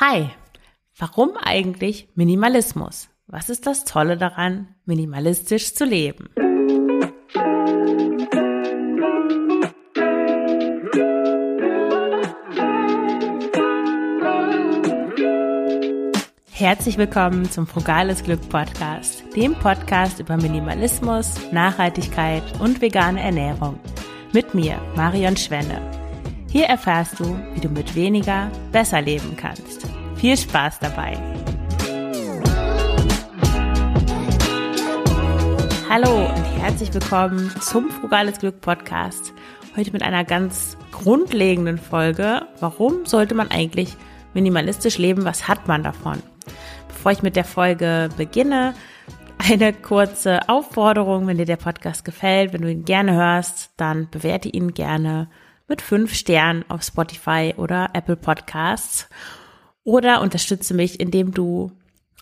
Hi, warum eigentlich Minimalismus? Was ist das Tolle daran, minimalistisch zu leben? Herzlich willkommen zum Frugales Glück Podcast, dem Podcast über Minimalismus, Nachhaltigkeit und vegane Ernährung. Mit mir, Marion Schwenne. Hier erfährst du, wie du mit weniger besser leben kannst. Viel Spaß dabei! Hallo und herzlich willkommen zum Frugales Glück Podcast. Heute mit einer ganz grundlegenden Folge. Warum sollte man eigentlich minimalistisch leben? Was hat man davon? Bevor ich mit der Folge beginne, eine kurze Aufforderung, wenn dir der Podcast gefällt, wenn du ihn gerne hörst, dann bewerte ihn gerne mit fünf Sternen auf Spotify oder Apple Podcasts. Oder unterstütze mich, indem du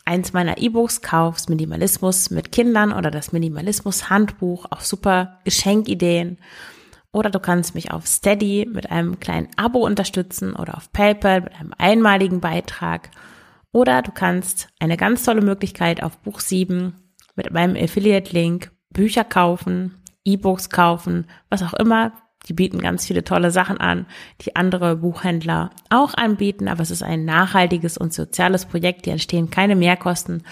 eins meiner E-Books kaufst, Minimalismus mit Kindern oder das Minimalismus Handbuch, auch super Geschenkideen. Oder du kannst mich auf Steady mit einem kleinen Abo unterstützen oder auf PayPal mit einem einmaligen Beitrag. Oder du kannst eine ganz tolle Möglichkeit auf Buch 7 mit meinem Affiliate-Link Bücher kaufen, E-Books kaufen, was auch immer die bieten ganz viele tolle Sachen an, die andere Buchhändler auch anbieten, aber es ist ein nachhaltiges und soziales Projekt, die entstehen keine Mehrkosten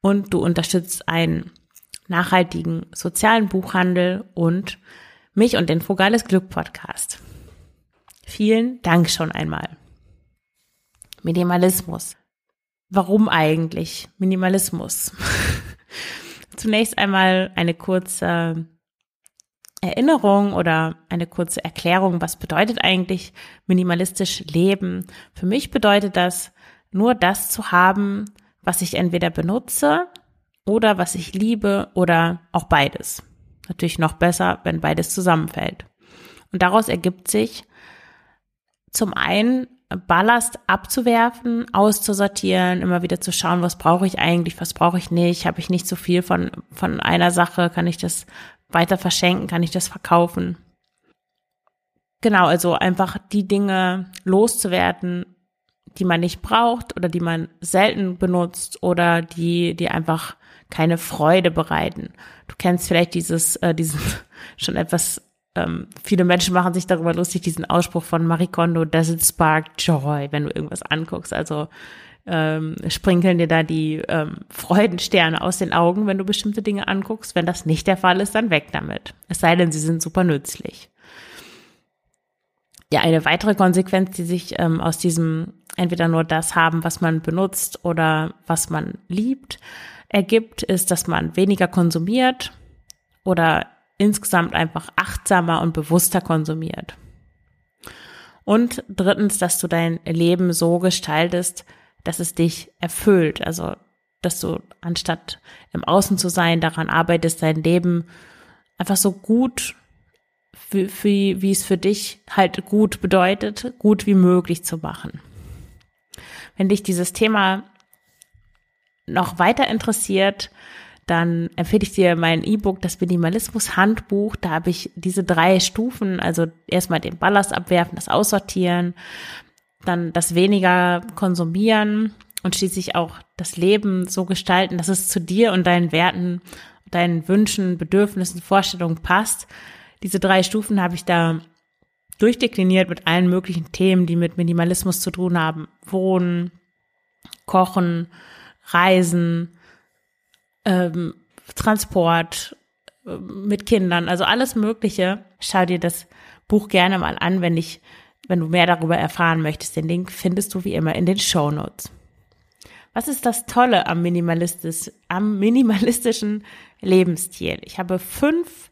und du unterstützt einen nachhaltigen sozialen Buchhandel und mich und den Frugales Glück Podcast. Vielen Dank schon einmal. Minimalismus. Warum eigentlich Minimalismus? Zunächst einmal eine kurze Erinnerung oder eine kurze Erklärung, was bedeutet eigentlich minimalistisch leben? Für mich bedeutet das, nur das zu haben, was ich entweder benutze oder was ich liebe oder auch beides. Natürlich noch besser, wenn beides zusammenfällt. Und daraus ergibt sich zum einen Ballast abzuwerfen, auszusortieren, immer wieder zu schauen, was brauche ich eigentlich, was brauche ich nicht, habe ich nicht so viel von, von einer Sache, kann ich das weiter verschenken, kann ich das verkaufen. Genau, also einfach die Dinge loszuwerden, die man nicht braucht oder die man selten benutzt oder die, die einfach keine Freude bereiten. Du kennst vielleicht dieses, äh, diesen schon etwas, ähm, viele Menschen machen sich darüber lustig, diesen Ausspruch von Marie Kondo, does it spark joy, wenn du irgendwas anguckst. Also ähm, sprinkeln dir da die ähm, Freudensterne aus den Augen, wenn du bestimmte Dinge anguckst. Wenn das nicht der Fall ist, dann weg damit. Es sei denn, sie sind super nützlich. Ja, eine weitere Konsequenz, die sich ähm, aus diesem entweder nur das haben, was man benutzt oder was man liebt, ergibt, ist, dass man weniger konsumiert oder insgesamt einfach achtsamer und bewusster konsumiert. Und drittens, dass du dein Leben so gestaltest, dass es dich erfüllt. Also, dass du anstatt im Außen zu sein, daran arbeitest, dein Leben einfach so gut, wie, wie, wie es für dich halt gut bedeutet, gut wie möglich zu machen. Wenn dich dieses Thema noch weiter interessiert, dann empfehle ich dir mein E-Book, das Minimalismus Handbuch. Da habe ich diese drei Stufen, also erstmal den Ballast abwerfen, das Aussortieren, dann das weniger konsumieren und schließlich auch das Leben so gestalten, dass es zu dir und deinen Werten, deinen Wünschen, Bedürfnissen, Vorstellungen passt. Diese drei Stufen habe ich da durchdekliniert mit allen möglichen Themen, die mit Minimalismus zu tun haben. Wohnen, Kochen, Reisen, ähm, Transport, äh, mit Kindern, also alles Mögliche. Schau dir das Buch gerne mal an, wenn ich wenn du mehr darüber erfahren möchtest, den Link findest du wie immer in den Show Notes. Was ist das Tolle am, minimalistisch, am minimalistischen Lebensstil? Ich habe fünf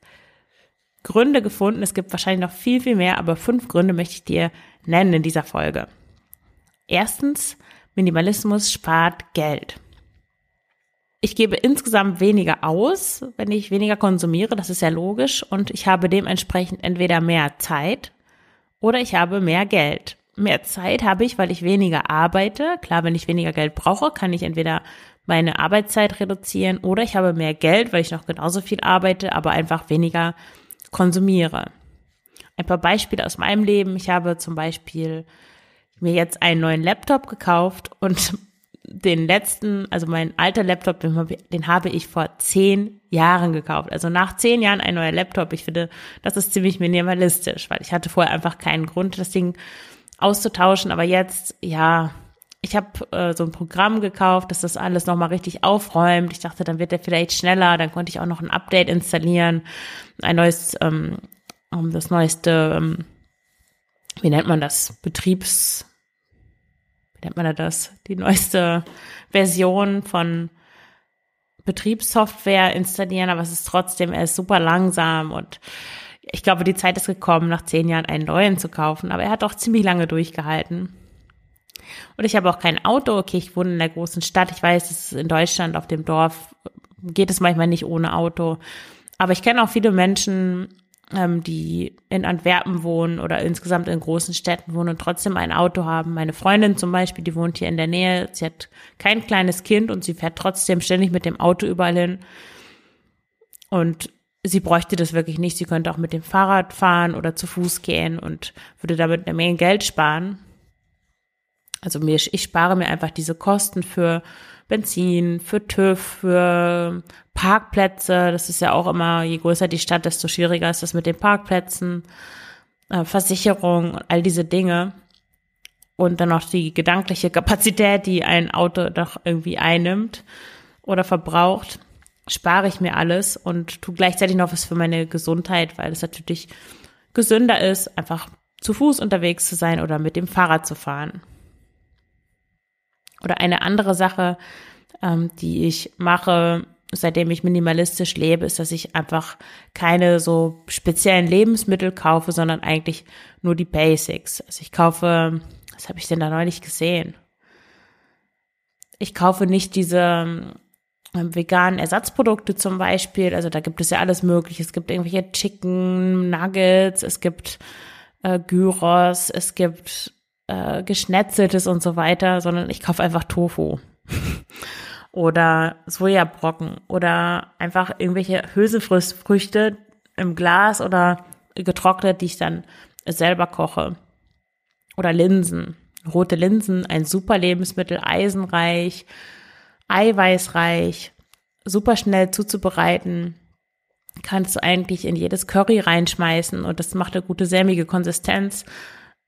Gründe gefunden. Es gibt wahrscheinlich noch viel, viel mehr, aber fünf Gründe möchte ich dir nennen in dieser Folge. Erstens, Minimalismus spart Geld. Ich gebe insgesamt weniger aus, wenn ich weniger konsumiere, das ist ja logisch, und ich habe dementsprechend entweder mehr Zeit oder ich habe mehr Geld. Mehr Zeit habe ich, weil ich weniger arbeite. Klar, wenn ich weniger Geld brauche, kann ich entweder meine Arbeitszeit reduzieren oder ich habe mehr Geld, weil ich noch genauso viel arbeite, aber einfach weniger konsumiere. Ein paar Beispiele aus meinem Leben. Ich habe zum Beispiel mir jetzt einen neuen Laptop gekauft und den letzten, also mein alter Laptop, den habe ich vor zehn Jahren gekauft. Also nach zehn Jahren ein neuer Laptop. Ich finde, das ist ziemlich minimalistisch, weil ich hatte vorher einfach keinen Grund, das Ding auszutauschen. Aber jetzt, ja, ich habe äh, so ein Programm gekauft, dass das alles nochmal richtig aufräumt. Ich dachte, dann wird der vielleicht schneller. Dann konnte ich auch noch ein Update installieren, ein neues, ähm, das neueste, ähm, wie nennt man das, Betriebs nennt man das, die neueste Version von Betriebssoftware installieren, aber es ist trotzdem, er ist super langsam und ich glaube, die Zeit ist gekommen, nach zehn Jahren einen neuen zu kaufen, aber er hat auch ziemlich lange durchgehalten. Und ich habe auch kein Auto. Okay, ich wohne in der großen Stadt. Ich weiß, es ist in Deutschland auf dem Dorf geht es manchmal nicht ohne Auto. Aber ich kenne auch viele Menschen, ähm, die in Antwerpen wohnen oder insgesamt in großen Städten wohnen und trotzdem ein Auto haben. Meine Freundin zum Beispiel, die wohnt hier in der Nähe, sie hat kein kleines Kind und sie fährt trotzdem ständig mit dem Auto überall hin. Und sie bräuchte das wirklich nicht. Sie könnte auch mit dem Fahrrad fahren oder zu Fuß gehen und würde damit eine Menge Geld sparen. Also mir, ich spare mir einfach diese Kosten für Benzin, für TÜV, für Parkplätze. Das ist ja auch immer, je größer die Stadt, desto schwieriger ist das mit den Parkplätzen, äh, Versicherung und all diese Dinge. Und dann noch die gedankliche Kapazität, die ein Auto doch irgendwie einnimmt oder verbraucht, spare ich mir alles und tue gleichzeitig noch was für meine Gesundheit, weil es natürlich gesünder ist, einfach zu Fuß unterwegs zu sein oder mit dem Fahrrad zu fahren. Oder eine andere Sache, ähm, die ich mache, seitdem ich minimalistisch lebe, ist, dass ich einfach keine so speziellen Lebensmittel kaufe, sondern eigentlich nur die Basics. Also ich kaufe, was habe ich denn da neulich gesehen? Ich kaufe nicht diese ähm, veganen Ersatzprodukte zum Beispiel. Also da gibt es ja alles mögliche. Es gibt irgendwelche Chicken Nuggets, es gibt äh, Gyros, es gibt äh, Geschnetzeltes und so weiter, sondern ich kaufe einfach Tofu. oder Sojabrocken oder einfach irgendwelche Hülsenfrüchte im Glas oder getrocknet, die ich dann selber koche. Oder Linsen. Rote Linsen, ein super Lebensmittel, eisenreich, eiweißreich, super schnell zuzubereiten. Kannst du eigentlich in jedes Curry reinschmeißen und das macht eine gute sämige Konsistenz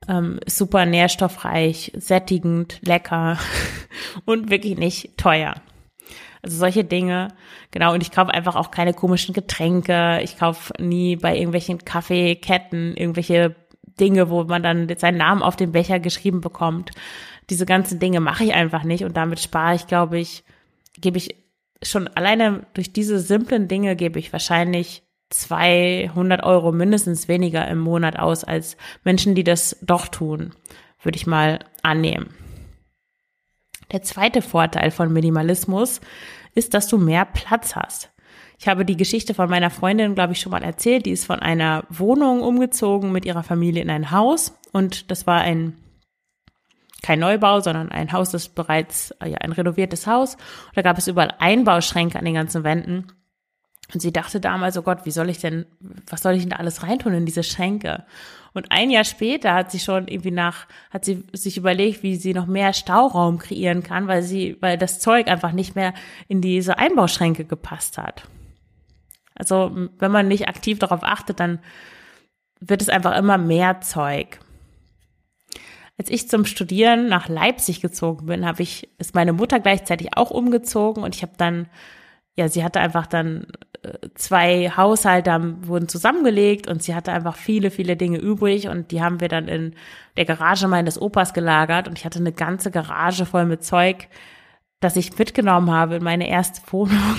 ähm, super nährstoffreich, sättigend, lecker und wirklich nicht teuer. Also solche Dinge, genau. Und ich kaufe einfach auch keine komischen Getränke. Ich kaufe nie bei irgendwelchen Kaffeeketten irgendwelche Dinge, wo man dann seinen Namen auf den Becher geschrieben bekommt. Diese ganzen Dinge mache ich einfach nicht und damit spare ich, glaube ich, gebe ich schon alleine durch diese simplen Dinge gebe ich wahrscheinlich 200 Euro mindestens weniger im Monat aus als Menschen, die das doch tun, würde ich mal annehmen. Der zweite Vorteil von Minimalismus ist, dass du mehr Platz hast. Ich habe die Geschichte von meiner Freundin, glaube ich, schon mal erzählt. Die ist von einer Wohnung umgezogen mit ihrer Familie in ein Haus und das war ein kein Neubau, sondern ein Haus, das bereits ja ein renoviertes Haus. Und da gab es überall Einbauschränke an den ganzen Wänden. Und sie dachte damals, oh Gott, wie soll ich denn, was soll ich denn da alles reintun in diese Schränke? Und ein Jahr später hat sie schon irgendwie nach, hat sie sich überlegt, wie sie noch mehr Stauraum kreieren kann, weil sie, weil das Zeug einfach nicht mehr in diese Einbauschränke gepasst hat. Also, wenn man nicht aktiv darauf achtet, dann wird es einfach immer mehr Zeug. Als ich zum Studieren nach Leipzig gezogen bin, habe ich, ist meine Mutter gleichzeitig auch umgezogen und ich habe dann ja, sie hatte einfach dann zwei Haushalte wurden zusammengelegt und sie hatte einfach viele, viele Dinge übrig und die haben wir dann in der Garage meines Opas gelagert und ich hatte eine ganze Garage voll mit Zeug, das ich mitgenommen habe in meine erste Wohnung.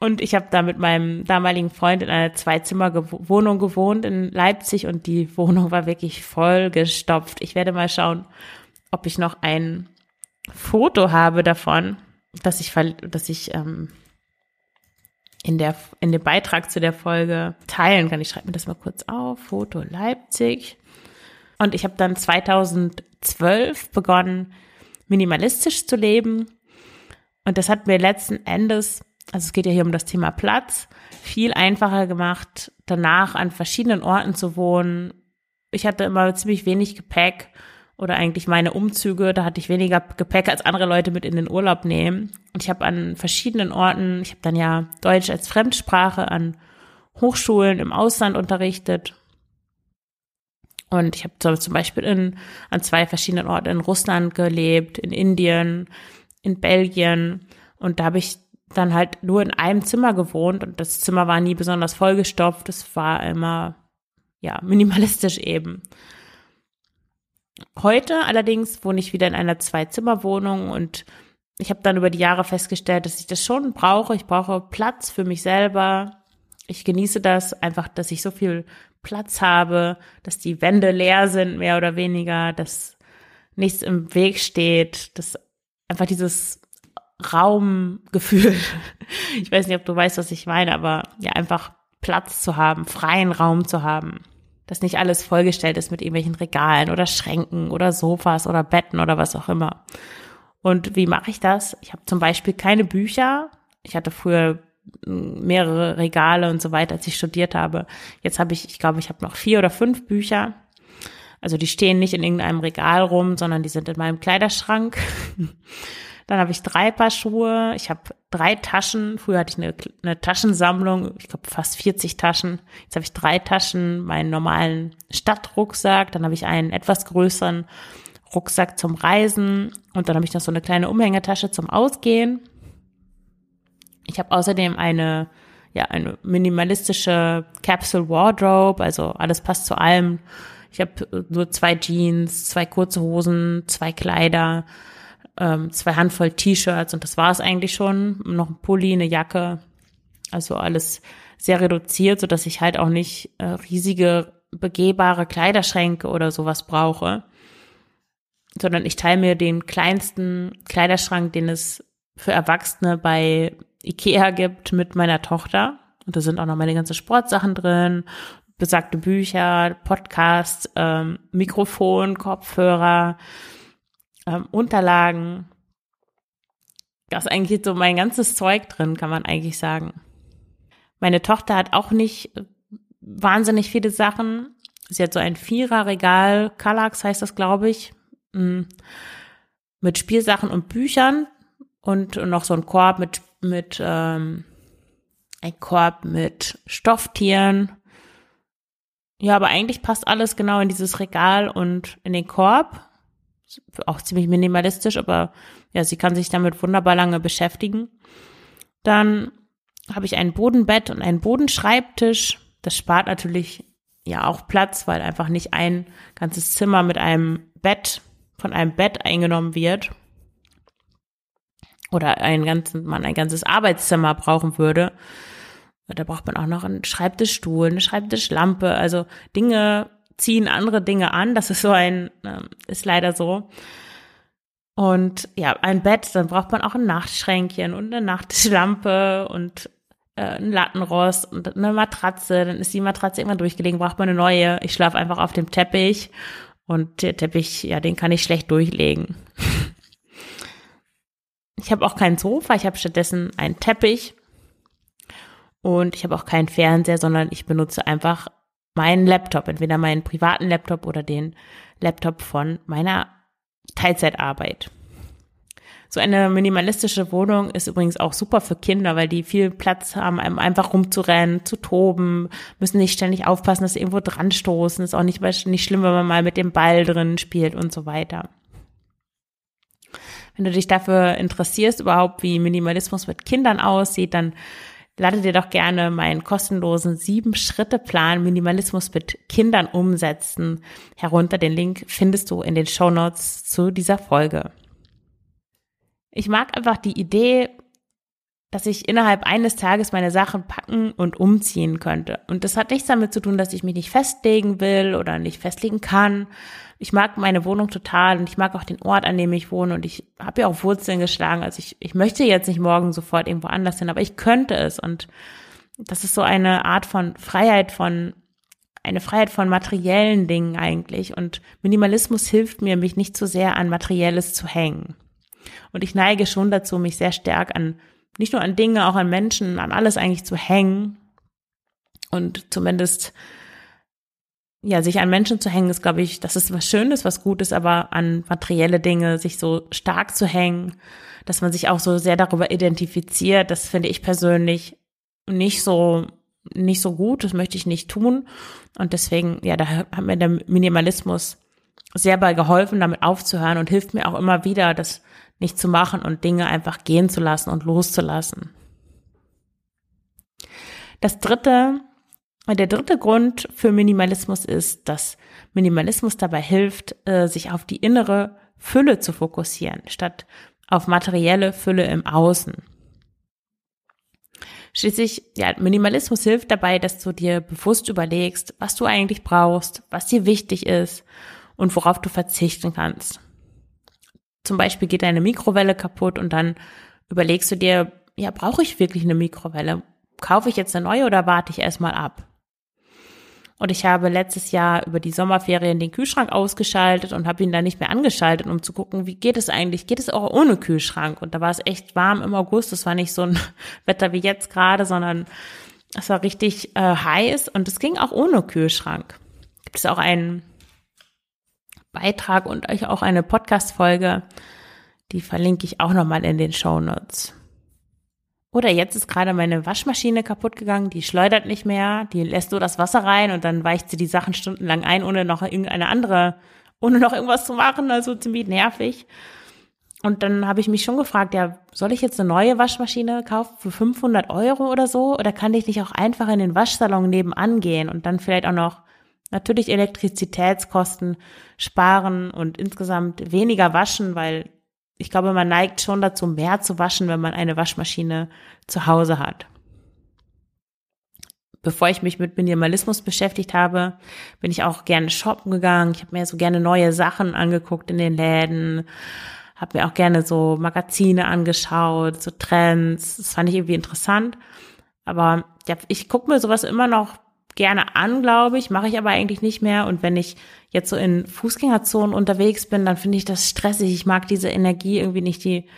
Und ich habe da mit meinem damaligen Freund in einer Zwei-Zimmer-Wohnung gewohnt in Leipzig und die Wohnung war wirklich voll gestopft. Ich werde mal schauen, ob ich noch ein Foto habe davon dass ich, dass ich ähm, in, der, in dem Beitrag zu der Folge teilen kann. Ich schreibe mir das mal kurz auf. Foto Leipzig. Und ich habe dann 2012 begonnen, minimalistisch zu leben. Und das hat mir letzten Endes, also es geht ja hier um das Thema Platz, viel einfacher gemacht, danach an verschiedenen Orten zu wohnen. Ich hatte immer ziemlich wenig Gepäck oder eigentlich meine Umzüge, da hatte ich weniger Gepäck als andere Leute mit in den Urlaub nehmen. Und ich habe an verschiedenen Orten, ich habe dann ja Deutsch als Fremdsprache an Hochschulen im Ausland unterrichtet. Und ich habe zum Beispiel in, an zwei verschiedenen Orten in Russland gelebt, in Indien, in Belgien. Und da habe ich dann halt nur in einem Zimmer gewohnt und das Zimmer war nie besonders vollgestopft. Es war immer, ja, minimalistisch eben. Heute allerdings wohne ich wieder in einer Zwei-Zimmer-Wohnung und ich habe dann über die Jahre festgestellt, dass ich das schon brauche. Ich brauche Platz für mich selber. Ich genieße das einfach, dass ich so viel Platz habe, dass die Wände leer sind, mehr oder weniger, dass nichts im Weg steht, dass einfach dieses Raumgefühl, ich weiß nicht, ob du weißt, was ich meine, aber ja, einfach Platz zu haben, freien Raum zu haben dass nicht alles vollgestellt ist mit irgendwelchen Regalen oder Schränken oder Sofas oder Betten oder was auch immer. Und wie mache ich das? Ich habe zum Beispiel keine Bücher. Ich hatte früher mehrere Regale und so weiter, als ich studiert habe. Jetzt habe ich, ich glaube, ich habe noch vier oder fünf Bücher. Also die stehen nicht in irgendeinem Regal rum, sondern die sind in meinem Kleiderschrank. Dann habe ich drei Paar Schuhe. Ich habe drei Taschen. Früher hatte ich eine, eine Taschensammlung, ich glaube fast 40 Taschen. Jetzt habe ich drei Taschen, meinen normalen Stadtrucksack. Dann habe ich einen etwas größeren Rucksack zum Reisen. Und dann habe ich noch so eine kleine Umhängetasche zum Ausgehen. Ich habe außerdem eine, ja, eine minimalistische Capsule Wardrobe. Also alles passt zu allem. Ich habe nur zwei Jeans, zwei kurze Hosen, zwei Kleider ähm, zwei Handvoll T-Shirts und das war es eigentlich schon. Noch ein Pulli, eine Jacke. Also alles sehr reduziert, so dass ich halt auch nicht äh, riesige begehbare Kleiderschränke oder sowas brauche, sondern ich teile mir den kleinsten Kleiderschrank, den es für Erwachsene bei Ikea gibt, mit meiner Tochter. Und da sind auch noch meine ganzen Sportsachen drin, besagte Bücher, Podcast, ähm, Mikrofon, Kopfhörer, ähm, Unterlagen. Da ist eigentlich so mein ganzes Zeug drin, kann man eigentlich sagen. Meine Tochter hat auch nicht äh, wahnsinnig viele Sachen. Sie hat so ein Viererregal, Kallax heißt das, glaube ich, mm, mit Spielsachen und Büchern und noch so ein Korb mit, mit ähm, ein Korb mit Stofftieren. Ja, aber eigentlich passt alles genau in dieses Regal und in den Korb auch ziemlich minimalistisch, aber ja, sie kann sich damit wunderbar lange beschäftigen. Dann habe ich ein Bodenbett und einen Bodenschreibtisch. Das spart natürlich ja auch Platz, weil einfach nicht ein ganzes Zimmer mit einem Bett von einem Bett eingenommen wird. Oder ein ganzes, man ein ganzes Arbeitszimmer brauchen würde. Da braucht man auch noch einen Schreibtischstuhl, eine Schreibtischlampe, also Dinge, ziehen andere Dinge an. Das ist so ein, ähm, ist leider so. Und ja, ein Bett, dann braucht man auch ein Nachtschränkchen und eine Nachtschlampe und äh, ein Lattenrost und eine Matratze. Dann ist die Matratze irgendwann durchgelegen, braucht man eine neue. Ich schlafe einfach auf dem Teppich und der Teppich, ja, den kann ich schlecht durchlegen. ich habe auch kein Sofa, ich habe stattdessen einen Teppich und ich habe auch keinen Fernseher, sondern ich benutze einfach meinen Laptop, entweder meinen privaten Laptop oder den Laptop von meiner Teilzeitarbeit. So eine minimalistische Wohnung ist übrigens auch super für Kinder, weil die viel Platz haben, einfach rumzurennen, zu toben, müssen nicht ständig aufpassen, dass sie irgendwo dran stoßen. Ist auch nicht, nicht schlimm, wenn man mal mit dem Ball drin spielt und so weiter. Wenn du dich dafür interessierst, überhaupt wie Minimalismus mit Kindern aussieht, dann lade dir doch gerne meinen kostenlosen Sieben-Schritte-Plan Minimalismus mit Kindern umsetzen herunter. Den Link findest du in den Show Notes zu dieser Folge. Ich mag einfach die Idee, dass ich innerhalb eines Tages meine Sachen packen und umziehen könnte. Und das hat nichts damit zu tun, dass ich mich nicht festlegen will oder nicht festlegen kann. Ich mag meine Wohnung total und ich mag auch den Ort, an dem ich wohne und ich habe ja auch Wurzeln geschlagen. Also ich, ich möchte jetzt nicht morgen sofort irgendwo anders hin, aber ich könnte es. Und das ist so eine Art von Freiheit von eine Freiheit von materiellen Dingen eigentlich. Und Minimalismus hilft mir, mich nicht zu sehr an Materielles zu hängen. Und ich neige schon dazu, mich sehr stark an nicht nur an Dinge, auch an Menschen, an alles eigentlich zu hängen und zumindest ja, sich an Menschen zu hängen, ist, glaube ich, das ist was Schönes, was Gutes, aber an materielle Dinge, sich so stark zu hängen, dass man sich auch so sehr darüber identifiziert, das finde ich persönlich nicht so, nicht so gut, das möchte ich nicht tun. Und deswegen, ja, da hat mir der Minimalismus sehr bei geholfen, damit aufzuhören und hilft mir auch immer wieder, das nicht zu machen und Dinge einfach gehen zu lassen und loszulassen. Das dritte, der dritte Grund für Minimalismus ist, dass Minimalismus dabei hilft, äh, sich auf die innere Fülle zu fokussieren, statt auf materielle Fülle im Außen. Schließlich, ja, Minimalismus hilft dabei, dass du dir bewusst überlegst, was du eigentlich brauchst, was dir wichtig ist und worauf du verzichten kannst. Zum Beispiel geht deine Mikrowelle kaputt und dann überlegst du dir, ja, brauche ich wirklich eine Mikrowelle? kaufe ich jetzt eine neue oder warte ich erstmal ab? Und ich habe letztes Jahr über die Sommerferien den Kühlschrank ausgeschaltet und habe ihn dann nicht mehr angeschaltet, um zu gucken, wie geht es eigentlich? Geht es auch ohne Kühlschrank? Und da war es echt warm im August. Es war nicht so ein Wetter wie jetzt gerade, sondern es war richtig äh, heiß und es ging auch ohne Kühlschrank. Gibt es auch einen Beitrag und euch auch eine Podcast-Folge, die verlinke ich auch nochmal in den Show Notes. Oder jetzt ist gerade meine Waschmaschine kaputt gegangen, die schleudert nicht mehr, die lässt nur das Wasser rein und dann weicht sie die Sachen stundenlang ein, ohne noch irgendeine andere, ohne noch irgendwas zu machen, also ziemlich nervig. Und dann habe ich mich schon gefragt, ja, soll ich jetzt eine neue Waschmaschine kaufen für 500 Euro oder so? Oder kann ich nicht auch einfach in den Waschsalon nebenan gehen und dann vielleicht auch noch natürlich Elektrizitätskosten sparen und insgesamt weniger waschen, weil ich glaube, man neigt schon dazu, mehr zu waschen, wenn man eine Waschmaschine zu Hause hat. Bevor ich mich mit Minimalismus beschäftigt habe, bin ich auch gerne shoppen gegangen. Ich habe mir so gerne neue Sachen angeguckt in den Läden, habe mir auch gerne so Magazine angeschaut, so Trends. Das fand ich irgendwie interessant. Aber ich gucke mir sowas immer noch gerne an, glaube ich, mache ich aber eigentlich nicht mehr. Und wenn ich jetzt so in Fußgängerzonen unterwegs bin, dann finde ich das stressig. Ich mag diese Energie irgendwie nicht, die,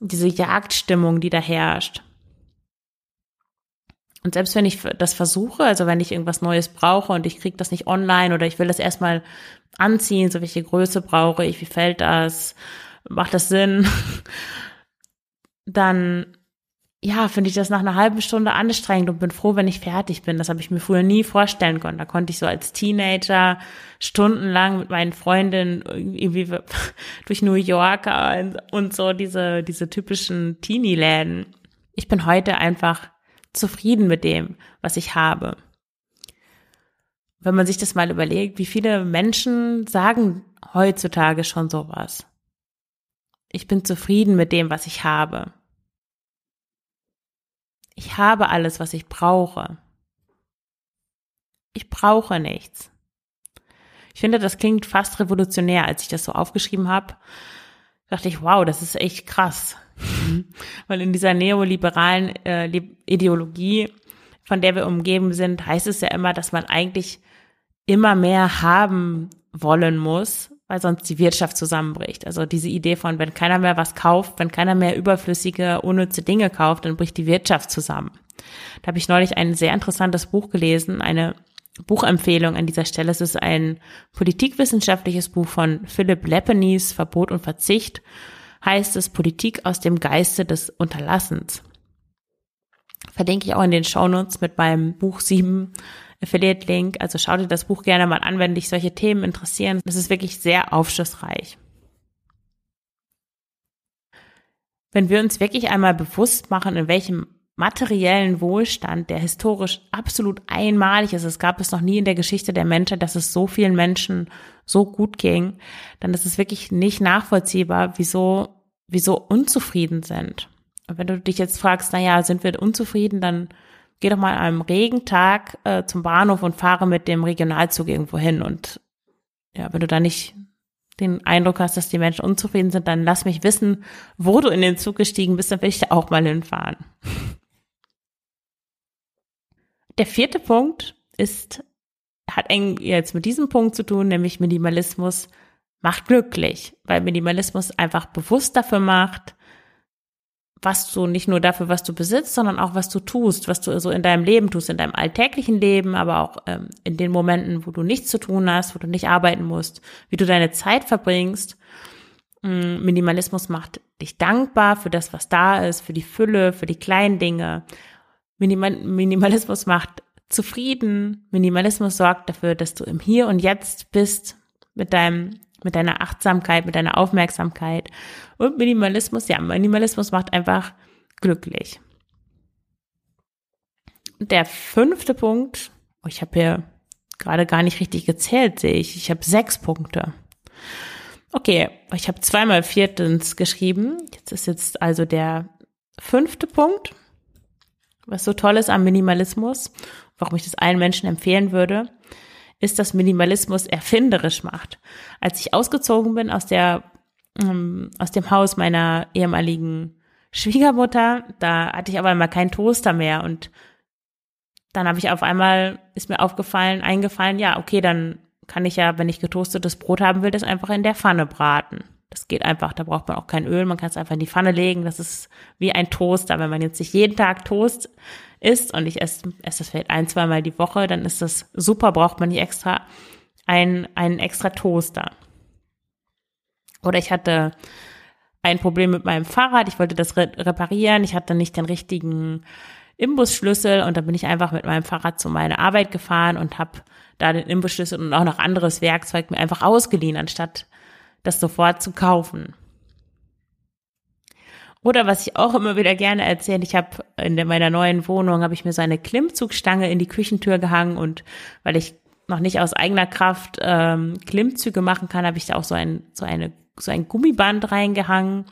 diese Jagdstimmung, die da herrscht. Und selbst wenn ich das versuche, also wenn ich irgendwas Neues brauche und ich kriege das nicht online oder ich will das erstmal anziehen, so welche Größe brauche ich, wie fällt das, macht das Sinn, dann ja, finde ich das nach einer halben Stunde anstrengend und bin froh, wenn ich fertig bin. Das habe ich mir früher nie vorstellen können. Da konnte ich so als Teenager stundenlang mit meinen Freundinnen irgendwie durch New York und so diese, diese typischen Teenie-Läden. Ich bin heute einfach zufrieden mit dem, was ich habe. Wenn man sich das mal überlegt, wie viele Menschen sagen heutzutage schon sowas. Ich bin zufrieden mit dem, was ich habe. Ich habe alles, was ich brauche. Ich brauche nichts. Ich finde, das klingt fast revolutionär, als ich das so aufgeschrieben habe. Dachte ich, wow, das ist echt krass. Weil in dieser neoliberalen äh, Ideologie, von der wir umgeben sind, heißt es ja immer, dass man eigentlich immer mehr haben wollen muss, weil sonst die Wirtschaft zusammenbricht. Also diese Idee von, wenn keiner mehr was kauft, wenn keiner mehr überflüssige, unnütze Dinge kauft, dann bricht die Wirtschaft zusammen. Da habe ich neulich ein sehr interessantes Buch gelesen, eine Buchempfehlung an dieser Stelle. Es ist ein politikwissenschaftliches Buch von Philipp Lepenies, Verbot und Verzicht, heißt es Politik aus dem Geiste des Unterlassens. Verlinke ich auch in den Shownotes mit meinem Buch 7 Affiliate-Link. Also schau dir das Buch gerne mal an, wenn dich solche Themen interessieren. Das ist wirklich sehr aufschlussreich. Wenn wir uns wirklich einmal bewusst machen, in welchem materiellen Wohlstand, der historisch absolut einmalig ist, es gab es noch nie in der Geschichte der Menschheit, dass es so vielen Menschen so gut ging, dann ist es wirklich nicht nachvollziehbar, wieso, wieso unzufrieden sind. Und wenn du dich jetzt fragst, na ja, sind wir unzufrieden, dann geh doch mal an einem Regentag äh, zum Bahnhof und fahre mit dem Regionalzug irgendwo hin. Und ja, wenn du da nicht den Eindruck hast, dass die Menschen unzufrieden sind, dann lass mich wissen, wo du in den Zug gestiegen bist, dann will ich da auch mal hinfahren. Der vierte Punkt ist, hat eng jetzt mit diesem Punkt zu tun, nämlich Minimalismus macht glücklich, weil Minimalismus einfach bewusst dafür macht, was du nicht nur dafür, was du besitzt, sondern auch was du tust, was du so in deinem Leben tust, in deinem alltäglichen Leben, aber auch ähm, in den Momenten, wo du nichts zu tun hast, wo du nicht arbeiten musst, wie du deine Zeit verbringst. Mm, Minimalismus macht dich dankbar für das, was da ist, für die Fülle, für die kleinen Dinge. Minimal Minimalismus macht zufrieden. Minimalismus sorgt dafür, dass du im Hier und Jetzt bist mit deinem mit deiner Achtsamkeit, mit deiner Aufmerksamkeit. Und Minimalismus, ja, Minimalismus macht einfach glücklich. Der fünfte Punkt, oh, ich habe hier gerade gar nicht richtig gezählt, sehe ich. Ich habe sechs Punkte. Okay, ich habe zweimal viertens geschrieben. Jetzt ist jetzt also der fünfte Punkt, was so toll ist am Minimalismus, warum ich das allen Menschen empfehlen würde, ist, dass Minimalismus erfinderisch macht. Als ich ausgezogen bin aus der ähm, aus dem Haus meiner ehemaligen Schwiegermutter, da hatte ich aber einmal keinen Toaster mehr und dann habe ich auf einmal ist mir aufgefallen, eingefallen, ja, okay, dann kann ich ja, wenn ich getoastetes Brot haben will, das einfach in der Pfanne braten. Das geht einfach, da braucht man auch kein Öl, man kann es einfach in die Pfanne legen. Das ist wie ein Toaster. Wenn man jetzt nicht jeden Tag Toast isst und ich esse, esse das vielleicht ein, zweimal die Woche, dann ist das super, braucht man nicht extra einen, einen extra Toaster. Oder ich hatte ein Problem mit meinem Fahrrad, ich wollte das reparieren, ich hatte nicht den richtigen Imbusschlüssel und dann bin ich einfach mit meinem Fahrrad zu meiner Arbeit gefahren und habe da den Imbusschlüssel und auch noch anderes Werkzeug mir einfach ausgeliehen, anstatt das sofort zu kaufen. Oder was ich auch immer wieder gerne erzähle, ich habe in meiner neuen Wohnung habe ich mir so eine Klimmzugstange in die Küchentür gehangen und weil ich noch nicht aus eigener Kraft ähm, Klimmzüge machen kann, habe ich da auch so ein so eine so ein Gummiband reingehangen,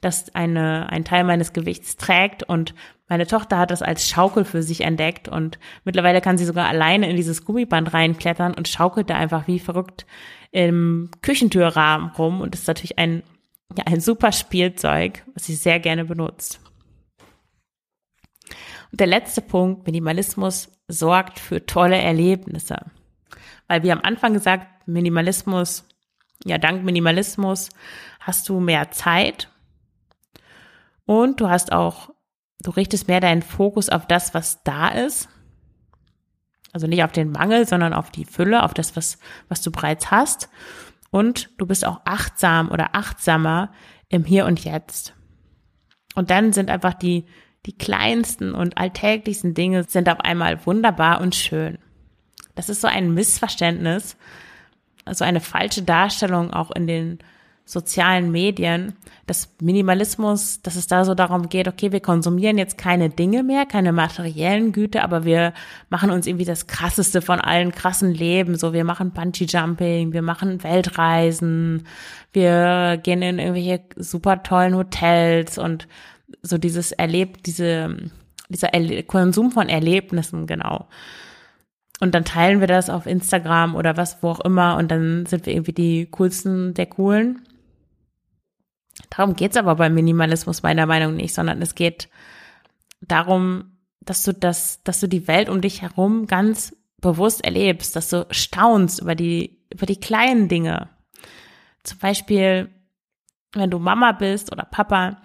das eine ein Teil meines Gewichts trägt und meine Tochter hat das als Schaukel für sich entdeckt und mittlerweile kann sie sogar alleine in dieses Gummiband reinklettern und schaukelt da einfach wie verrückt im Küchentürrahmen rum und ist natürlich ein, ja, ein super Spielzeug, was sie sehr gerne benutzt. Und der letzte Punkt, Minimalismus sorgt für tolle Erlebnisse. Weil wir am Anfang gesagt, Minimalismus, ja, dank Minimalismus hast du mehr Zeit und du hast auch, du richtest mehr deinen Fokus auf das, was da ist also nicht auf den Mangel, sondern auf die Fülle, auf das, was, was du bereits hast. Und du bist auch achtsam oder achtsamer im Hier und Jetzt. Und dann sind einfach die, die kleinsten und alltäglichsten Dinge sind auf einmal wunderbar und schön. Das ist so ein Missverständnis, also eine falsche Darstellung auch in den sozialen Medien, dass Minimalismus, dass es da so darum geht, okay, wir konsumieren jetzt keine Dinge mehr, keine materiellen Güter, aber wir machen uns irgendwie das krasseste von allen krassen Leben. So, wir machen Bungee Jumping, wir machen Weltreisen, wir gehen in irgendwelche super tollen Hotels und so dieses Erleb, diese, dieser Erle Konsum von Erlebnissen, genau. Und dann teilen wir das auf Instagram oder was, wo auch immer, und dann sind wir irgendwie die coolsten der coolen. Darum geht's aber beim Minimalismus meiner Meinung nicht, sondern es geht darum, dass du das, dass du die Welt um dich herum ganz bewusst erlebst, dass du staunst über die, über die kleinen Dinge. Zum Beispiel, wenn du Mama bist oder Papa,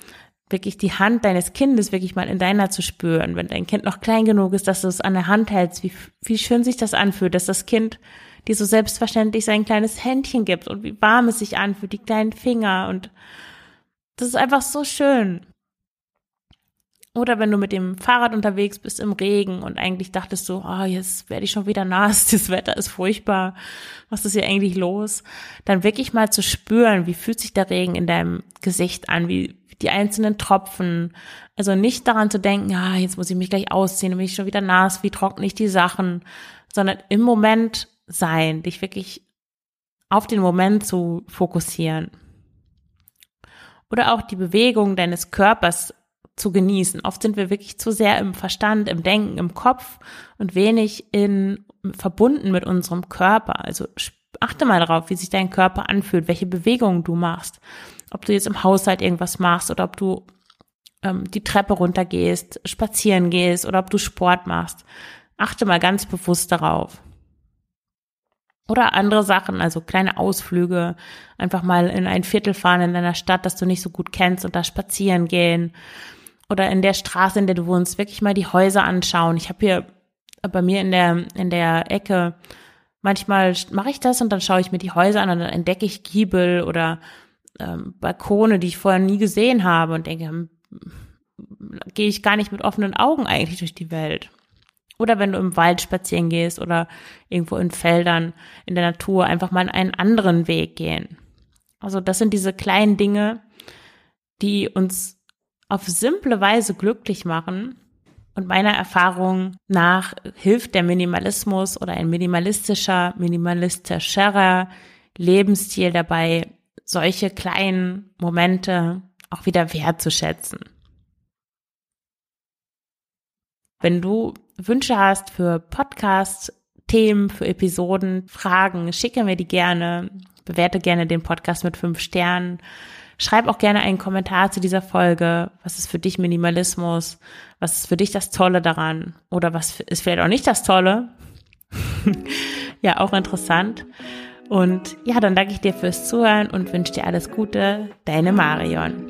wirklich die Hand deines Kindes wirklich mal in deiner zu spüren, wenn dein Kind noch klein genug ist, dass du es an der Hand hältst, wie, wie schön sich das anfühlt, dass das Kind dir so selbstverständlich sein kleines Händchen gibt und wie warm es sich anfühlt, die kleinen Finger und das ist einfach so schön. Oder wenn du mit dem Fahrrad unterwegs bist im Regen und eigentlich dachtest du, oh, jetzt werde ich schon wieder nass, das Wetter ist furchtbar, was ist hier eigentlich los? Dann wirklich mal zu spüren, wie fühlt sich der Regen in deinem Gesicht an, wie die einzelnen Tropfen. Also nicht daran zu denken, ah, jetzt muss ich mich gleich ausziehen, dann bin ich schon wieder nass, wie trockne ich die Sachen, sondern im Moment sein, dich wirklich auf den Moment zu fokussieren oder auch die Bewegung deines Körpers zu genießen. Oft sind wir wirklich zu sehr im Verstand, im Denken, im Kopf und wenig in verbunden mit unserem Körper. Also achte mal darauf, wie sich dein Körper anfühlt, welche Bewegungen du machst. Ob du jetzt im Haushalt irgendwas machst oder ob du ähm, die Treppe runtergehst, spazieren gehst oder ob du Sport machst. Achte mal ganz bewusst darauf. Oder andere Sachen, also kleine Ausflüge, einfach mal in ein Viertel fahren in einer Stadt, das du nicht so gut kennst und da spazieren gehen. oder in der Straße, in der du wohnst, wirklich mal die Häuser anschauen. Ich habe hier bei mir in der, in der Ecke, manchmal mache ich das und dann schaue ich mir die Häuser an und dann entdecke ich Giebel oder ähm, Balkone, die ich vorher nie gesehen habe und denke, hm, gehe ich gar nicht mit offenen Augen eigentlich durch die Welt. Oder wenn du im Wald spazieren gehst oder irgendwo in Feldern in der Natur einfach mal einen anderen Weg gehen. Also das sind diese kleinen Dinge, die uns auf simple Weise glücklich machen. Und meiner Erfahrung nach hilft der Minimalismus oder ein minimalistischer, minimalistischerer Lebensstil dabei, solche kleinen Momente auch wieder wertzuschätzen. Wenn du Wünsche hast für Podcasts, Themen, für Episoden, Fragen, schicke mir die gerne. Bewerte gerne den Podcast mit fünf Sternen. Schreib auch gerne einen Kommentar zu dieser Folge. Was ist für dich Minimalismus? Was ist für dich das Tolle daran? Oder was ist vielleicht auch nicht das Tolle? ja, auch interessant. Und ja, dann danke ich dir fürs Zuhören und wünsche dir alles Gute. Deine Marion.